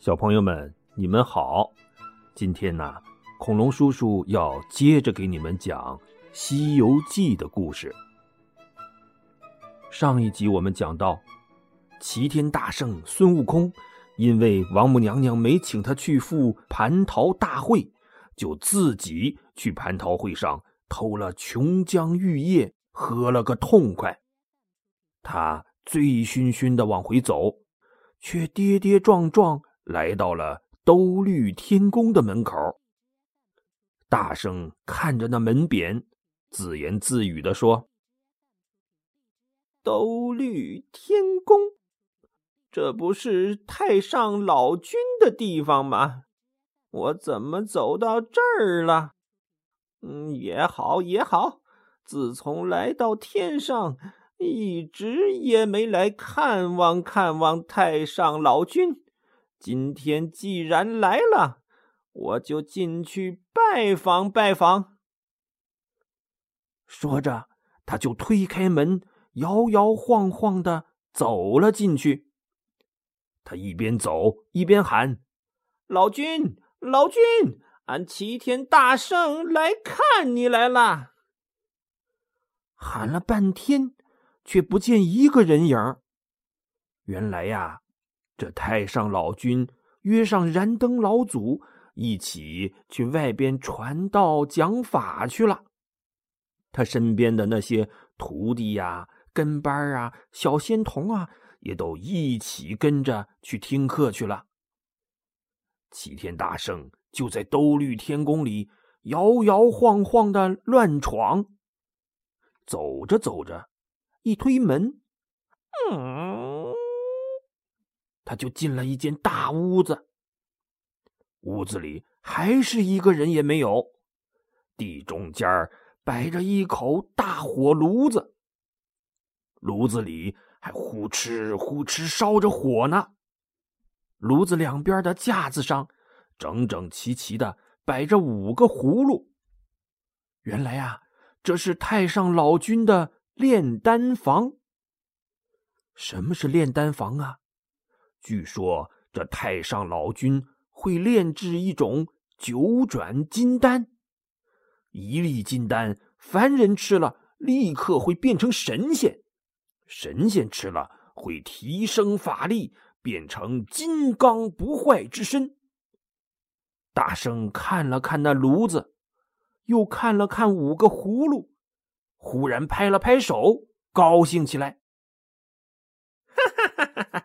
小朋友们，你们好！今天呢，恐龙叔叔要接着给你们讲《西游记》的故事。上一集我们讲到，齐天大圣孙悟空因为王母娘娘没请他去赴蟠桃大会，就自己去蟠桃会上偷了琼浆玉液，喝了个痛快。他醉醺醺的往回走，却跌跌撞撞。来到了兜率天宫的门口，大圣看着那门匾，自言自语的说：“兜率天宫，这不是太上老君的地方吗？我怎么走到这儿了？嗯，也好也好，自从来到天上，一直也没来看望看望太上老君。”今天既然来了，我就进去拜访拜访。说着，他就推开门，摇摇晃晃的走了进去。他一边走一边喊：“老君，老君，俺齐天大圣来看你来了。”喊了半天，却不见一个人影原来呀。这太上老君约上燃灯老祖一起去外边传道讲法去了。他身边的那些徒弟呀、跟班啊、小仙童啊，也都一起跟着去听课去了。齐天大圣就在兜率天宫里摇摇晃晃的乱闯。走着走着，一推门，嗯。他就进了一间大屋子，屋子里还是一个人也没有，地中间摆着一口大火炉子，炉子里还呼哧呼哧烧着火呢。炉子两边的架子上，整整齐齐的摆着五个葫芦。原来啊，这是太上老君的炼丹房。什么是炼丹房啊？据说这太上老君会炼制一种九转金丹，一粒金丹，凡人吃了立刻会变成神仙，神仙吃了会提升法力，变成金刚不坏之身。大圣看了看那炉子，又看了看五个葫芦，忽然拍了拍手，高兴起来。哈哈哈哈！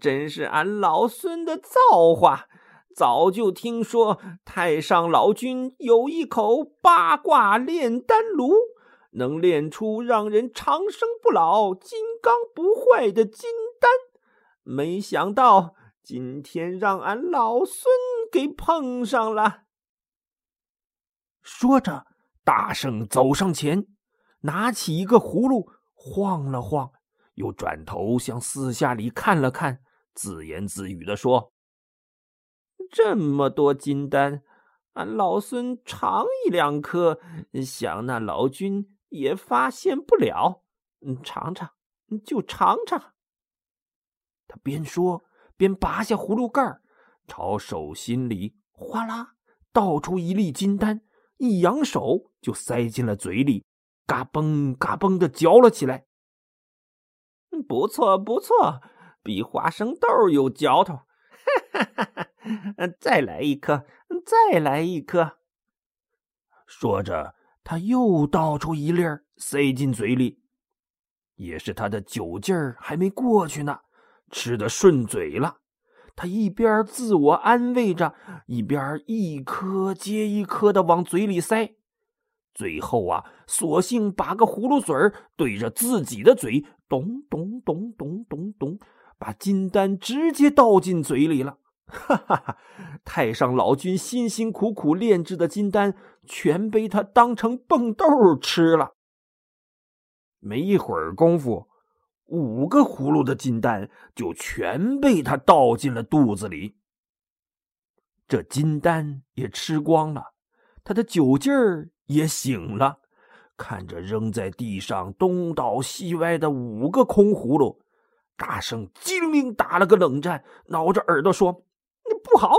真是俺老孙的造化！早就听说太上老君有一口八卦炼丹炉，能炼出让人长生不老、金刚不坏的金丹。没想到今天让俺老孙给碰上了。说着，大圣走上前，拿起一个葫芦，晃了晃。又转头向四下里看了看，自言自语的说：“这么多金丹，俺老孙尝一两颗，想那老君也发现不了。尝尝，就尝尝。”他边说边拔下葫芦盖朝手心里哗啦倒出一粒金丹，一扬手就塞进了嘴里，嘎嘣嘎嘣的嚼了起来。不错不错，比花生豆有嚼头。哈哈哈！再来一颗，再来一颗。说着，他又倒出一粒儿，塞进嘴里。也是他的酒劲儿还没过去呢，吃的顺嘴了。他一边自我安慰着，一边一颗接一颗的往嘴里塞。最后啊，索性把个葫芦嘴对着自己的嘴，咚咚咚咚咚咚，把金丹直接倒进嘴里了。哈哈哈！太上老君辛辛苦苦炼制的金丹，全被他当成蹦豆吃了。没一会儿功夫，五个葫芦的金丹就全被他倒进了肚子里。这金丹也吃光了，他的酒劲儿。也醒了，看着扔在地上东倒西歪的五个空葫芦，大圣机灵打了个冷战，挠着耳朵说：“不好！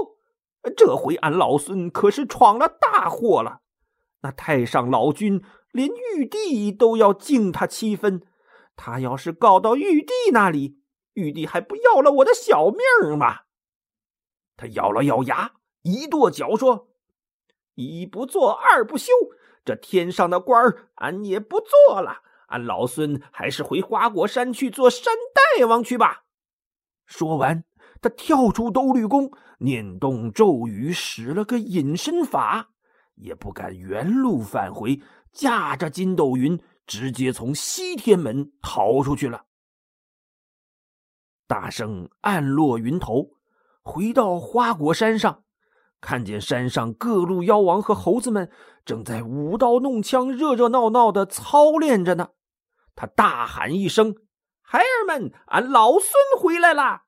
这回俺老孙可是闯了大祸了。那太上老君连玉帝都要敬他七分，他要是告到玉帝那里，玉帝还不要了我的小命吗？他咬了咬牙，一跺脚说：“一不做二不休，这天上的官儿俺也不做了。俺老孙还是回花果山去做山大王去吧。”说完，他跳出兜率宫，念动咒语，使了个隐身法，也不敢原路返回，驾着筋斗云，直接从西天门逃出去了。大圣暗落云头。回到花果山上，看见山上各路妖王和猴子们正在舞刀弄枪、热热闹闹的操练着呢。他大喊一声：“孩儿们，俺老孙回来了！”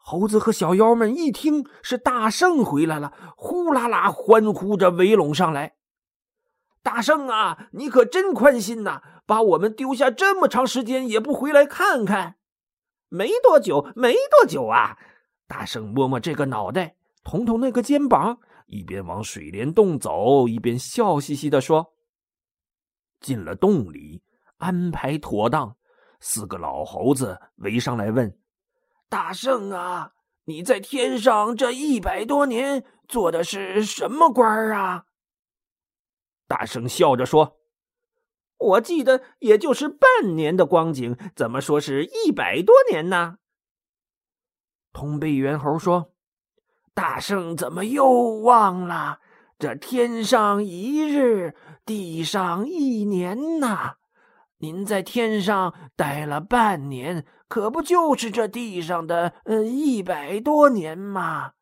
猴子和小妖们一听是大圣回来了，呼啦啦欢呼着围拢上来。大圣啊，你可真宽心呐，把我们丢下这么长时间也不回来看看。没多久，没多久啊。大圣摸摸这个脑袋，捅捅那个肩膀，一边往水帘洞走，一边笑嘻嘻的说：“进了洞里，安排妥当，四个老猴子围上来问：‘大圣啊，你在天上这一百多年做的是什么官啊？’大圣笑着说：‘我记得也就是半年的光景，怎么说是一百多年呢？’”通背猿猴说：“大圣怎么又忘了？这天上一日，地上一年呐！您在天上待了半年，可不就是这地上的呃一百多年吗？”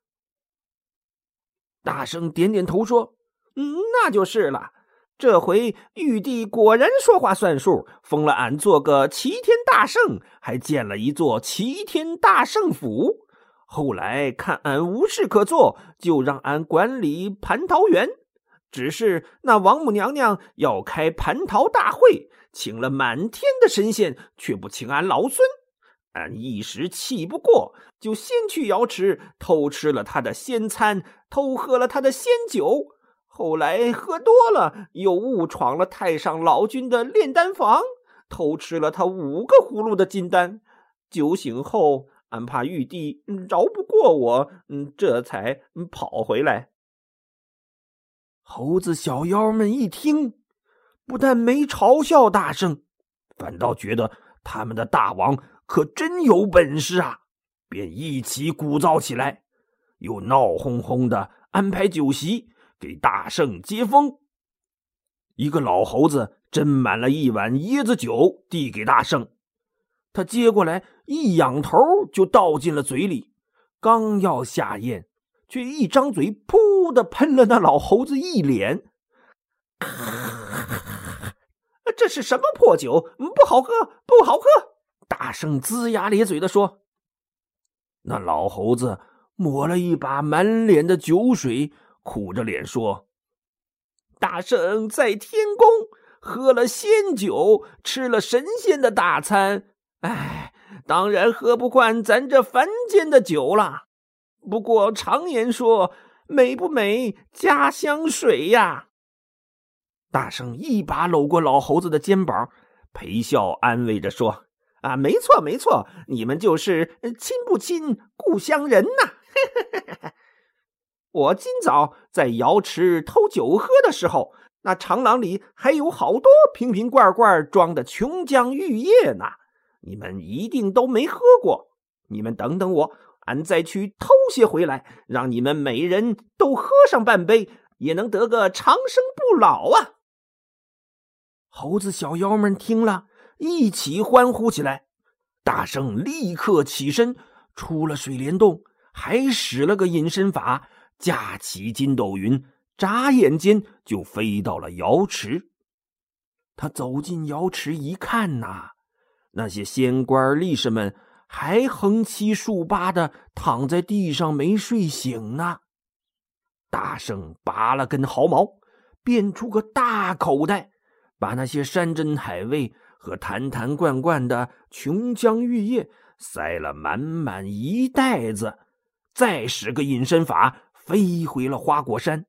大圣点点头说：“嗯，那就是了。这回玉帝果然说话算数，封了俺做个齐天大圣，还建了一座齐天大圣府。”后来看俺无事可做，就让俺管理蟠桃园。只是那王母娘娘要开蟠桃大会，请了满天的神仙，却不请俺老孙。俺一时气不过，就先去瑶池偷吃了他的仙餐，偷喝了他的仙酒。后来喝多了，又误闯了太上老君的炼丹房，偷吃了他五个葫芦的金丹。酒醒后。俺怕玉帝饶不过我，嗯，这才跑回来。猴子小妖们一听，不但没嘲笑大圣，反倒觉得他们的大王可真有本事啊，便一起鼓噪起来，又闹哄哄的安排酒席给大圣接风。一个老猴子斟满了一碗椰子酒，递给大圣。他接过来，一仰头就倒进了嘴里，刚要下咽，却一张嘴，噗的喷了那老猴子一脸。这是什么破酒？不好喝，不好喝！大圣龇牙咧嘴的说。那老猴子抹了一把满脸的酒水，苦着脸说：“大圣在天宫喝了仙酒，吃了神仙的大餐。”哎，当然喝不惯咱这凡间的酒了。不过常言说，美不美，家乡水呀。大圣一把搂过老猴子的肩膀，陪笑安慰着说：“啊，没错没错，你们就是亲不亲故乡人呐。我今早在瑶池偷酒喝的时候，那长廊里还有好多瓶瓶罐罐装的琼浆玉液呢。”你们一定都没喝过，你们等等我，俺再去偷些回来，让你们每人都喝上半杯，也能得个长生不老啊！猴子小妖们听了一起欢呼起来，大圣立刻起身出了水帘洞，还使了个隐身法，架起筋斗云，眨眼间就飞到了瑶池。他走进瑶池一看呐。那些仙官力士们还横七竖八的躺在地上没睡醒呢。大圣拔了根毫毛，变出个大口袋，把那些山珍海味和坛坛罐罐的琼浆玉液塞了满满一袋子，再使个隐身法，飞回了花果山。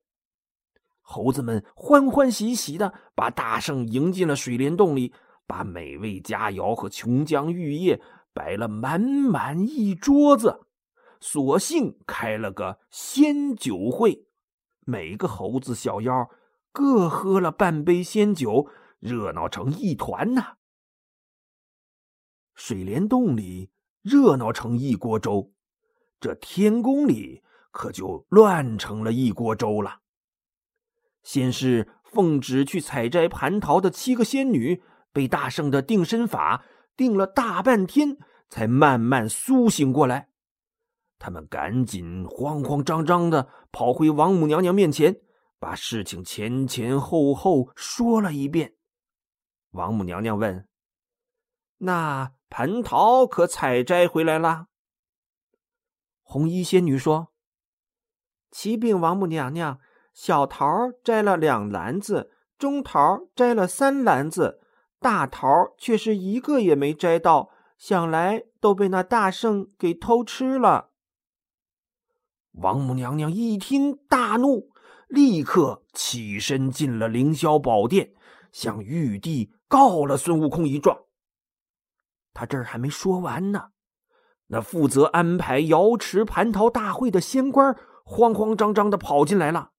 猴子们欢欢喜喜的把大圣迎进了水帘洞里，把美味佳肴和琼浆玉液摆了满满一桌子，索性开了个仙酒会，每个猴子小妖各喝了半杯仙酒，热闹成一团呐。水帘洞里热闹成一锅粥。这天宫里可就乱成了一锅粥了。先是奉旨去采摘蟠桃的七个仙女，被大圣的定身法定了大半天，才慢慢苏醒过来。他们赶紧慌慌张张的跑回王母娘娘面前，把事情前前后后说了一遍。王母娘娘问：“那蟠桃可采摘回来了？”红衣仙女说：“启禀王母娘娘，小桃摘了两篮子，中桃摘了三篮子，大桃却是一个也没摘到，想来都被那大圣给偷吃了。”王母娘娘一听大怒，立刻起身进了凌霄宝殿，向玉帝告了孙悟空一状。他这儿还没说完呢。那负责安排瑶池蟠桃大会的仙官慌慌张张的跑进来了。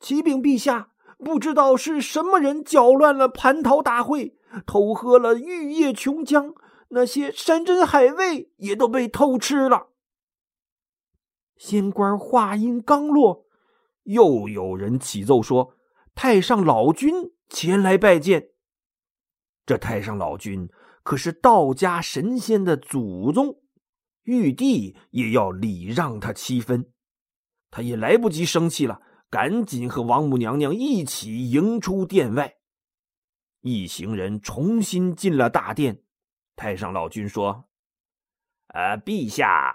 启禀陛下，不知道是什么人搅乱了蟠桃大会，偷喝了玉液琼浆，那些山珍海味也都被偷吃了。仙官话音刚落，又有人启奏说，太上老君前来拜见。这太上老君可是道家神仙的祖宗。玉帝也要礼让他七分，他也来不及生气了，赶紧和王母娘娘一起迎出殿外。一行人重新进了大殿。太上老君说：“呃，陛下，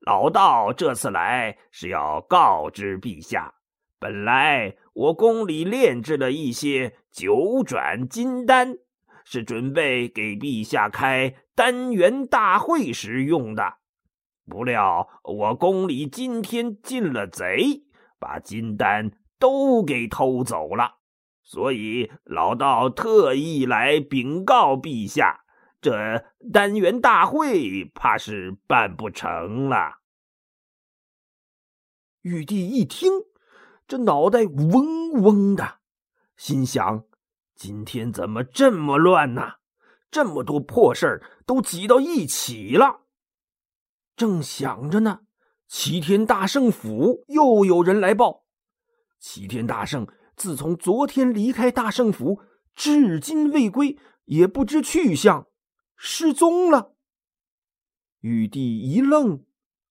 老道这次来是要告知陛下，本来我宫里炼制了一些九转金丹，是准备给陛下开丹元大会时用的。”不料我宫里今天进了贼，把金丹都给偷走了，所以老道特意来禀告陛下，这丹元大会怕是办不成了。玉帝一听，这脑袋嗡嗡的，心想：今天怎么这么乱呢？这么多破事儿都挤到一起了。正想着呢，齐天大圣府又有人来报：齐天大圣自从昨天离开大圣府，至今未归，也不知去向，失踪了。玉帝一愣，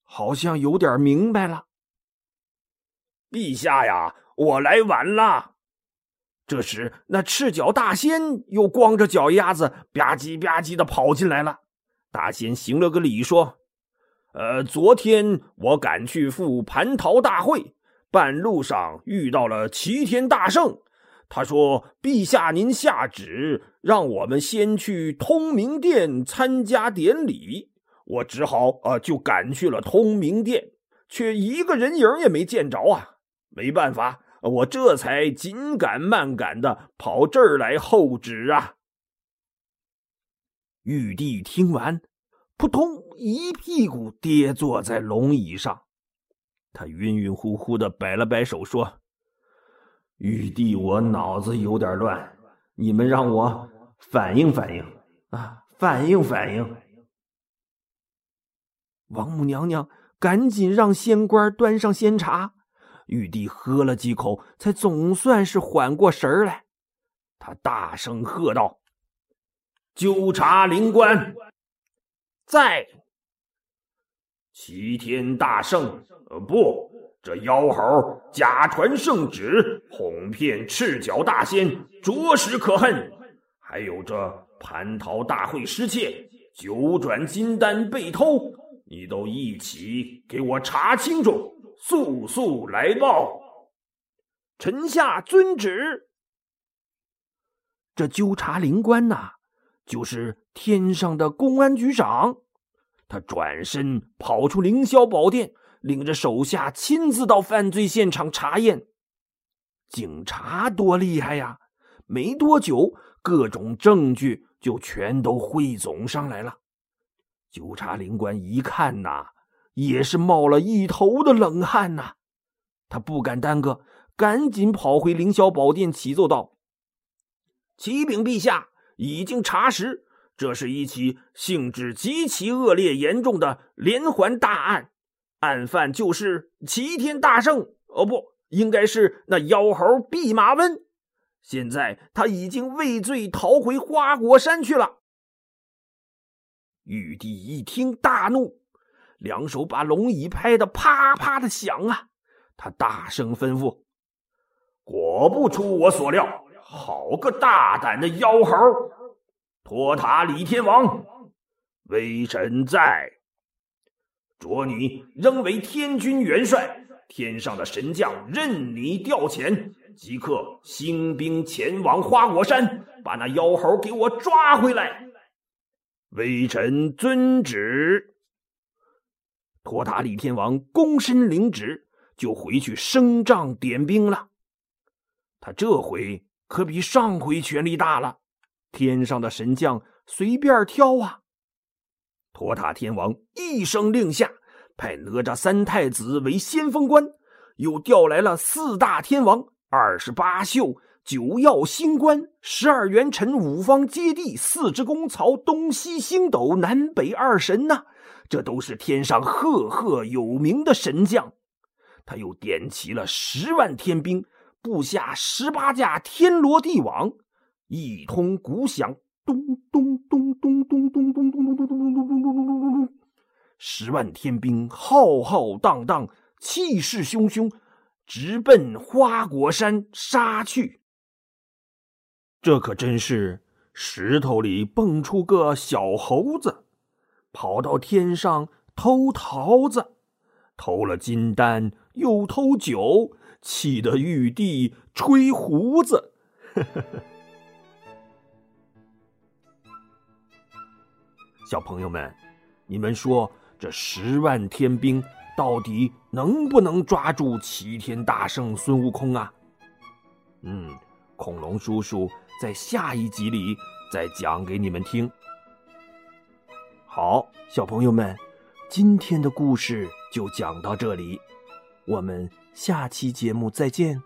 好像有点明白了。陛下呀，我来晚了。这时，那赤脚大仙又光着脚丫子吧唧吧唧的跑进来了。大仙行了个礼，说。呃，昨天我赶去赴蟠桃大会，半路上遇到了齐天大圣。他说：“陛下，您下旨让我们先去通明殿参加典礼。”我只好呃，就赶去了通明殿，却一个人影也没见着啊！没办法，我这才紧赶慢赶的跑这儿来候旨啊。玉帝听完。扑通！一屁股跌坐在龙椅上，他晕晕乎乎的摆了摆手，说：“玉帝，我脑子有点乱，你们让我反应反应啊，反应反应。”王母娘娘赶紧让仙官端上仙茶，玉帝喝了几口，才总算是缓过神来。他大声喝道：“纠察灵官！”在齐天大圣，呃，不，这妖猴假传圣旨，哄骗赤脚大仙，着实可恨。还有这蟠桃大会失窃，九转金丹被偷，你都一起给我查清楚，速速来报。臣下遵旨。这纠察灵官呐。就是天上的公安局长，他转身跑出凌霄宝殿，领着手下亲自到犯罪现场查验。警察多厉害呀！没多久，各种证据就全都汇总上来了。纠察领官一看呐，也是冒了一头的冷汗呐。他不敢耽搁，赶紧跑回凌霄宝殿启奏道：“启禀陛下，已经查实。”这是一起性质极其恶劣、严重的连环大案，案犯就是齐天大圣。哦，不，应该是那妖猴弼马温。现在他已经畏罪逃回花果山去了。玉帝一听大怒，两手把龙椅拍得啪啪的响啊！他大声吩咐：“果不出我所料，好个大胆的妖猴！”托塔李天王，微臣在。着你仍为天军元帅，天上的神将任你调遣，即刻兴兵前往花果山，把那妖猴给我抓回来。微臣遵旨。托塔李天王躬身领旨，就回去升帐点兵了。他这回可比上回权力大了。天上的神将随便挑啊！托塔天王一声令下，派哪吒三太子为先锋官，又调来了四大天王、二十八宿、九曜星官、十二元辰、五方揭谛、四只公曹、东西星斗、南北二神呐！这都是天上赫赫有名的神将。他又点齐了十万天兵，布下十八架天罗地网。一通鼓响，咚咚咚咚咚咚咚咚咚咚咚咚咚咚咚咚咚咚咚，十万天兵浩浩荡荡，气势汹汹，直奔花果山杀去。这可真是石头里蹦出个小猴子，跑到天上偷桃子，偷了金丹又偷酒，气得玉帝吹胡子。呵呵呵。小朋友们，你们说这十万天兵到底能不能抓住齐天大圣孙悟空啊？嗯，恐龙叔叔在下一集里再讲给你们听。好，小朋友们，今天的故事就讲到这里，我们下期节目再见。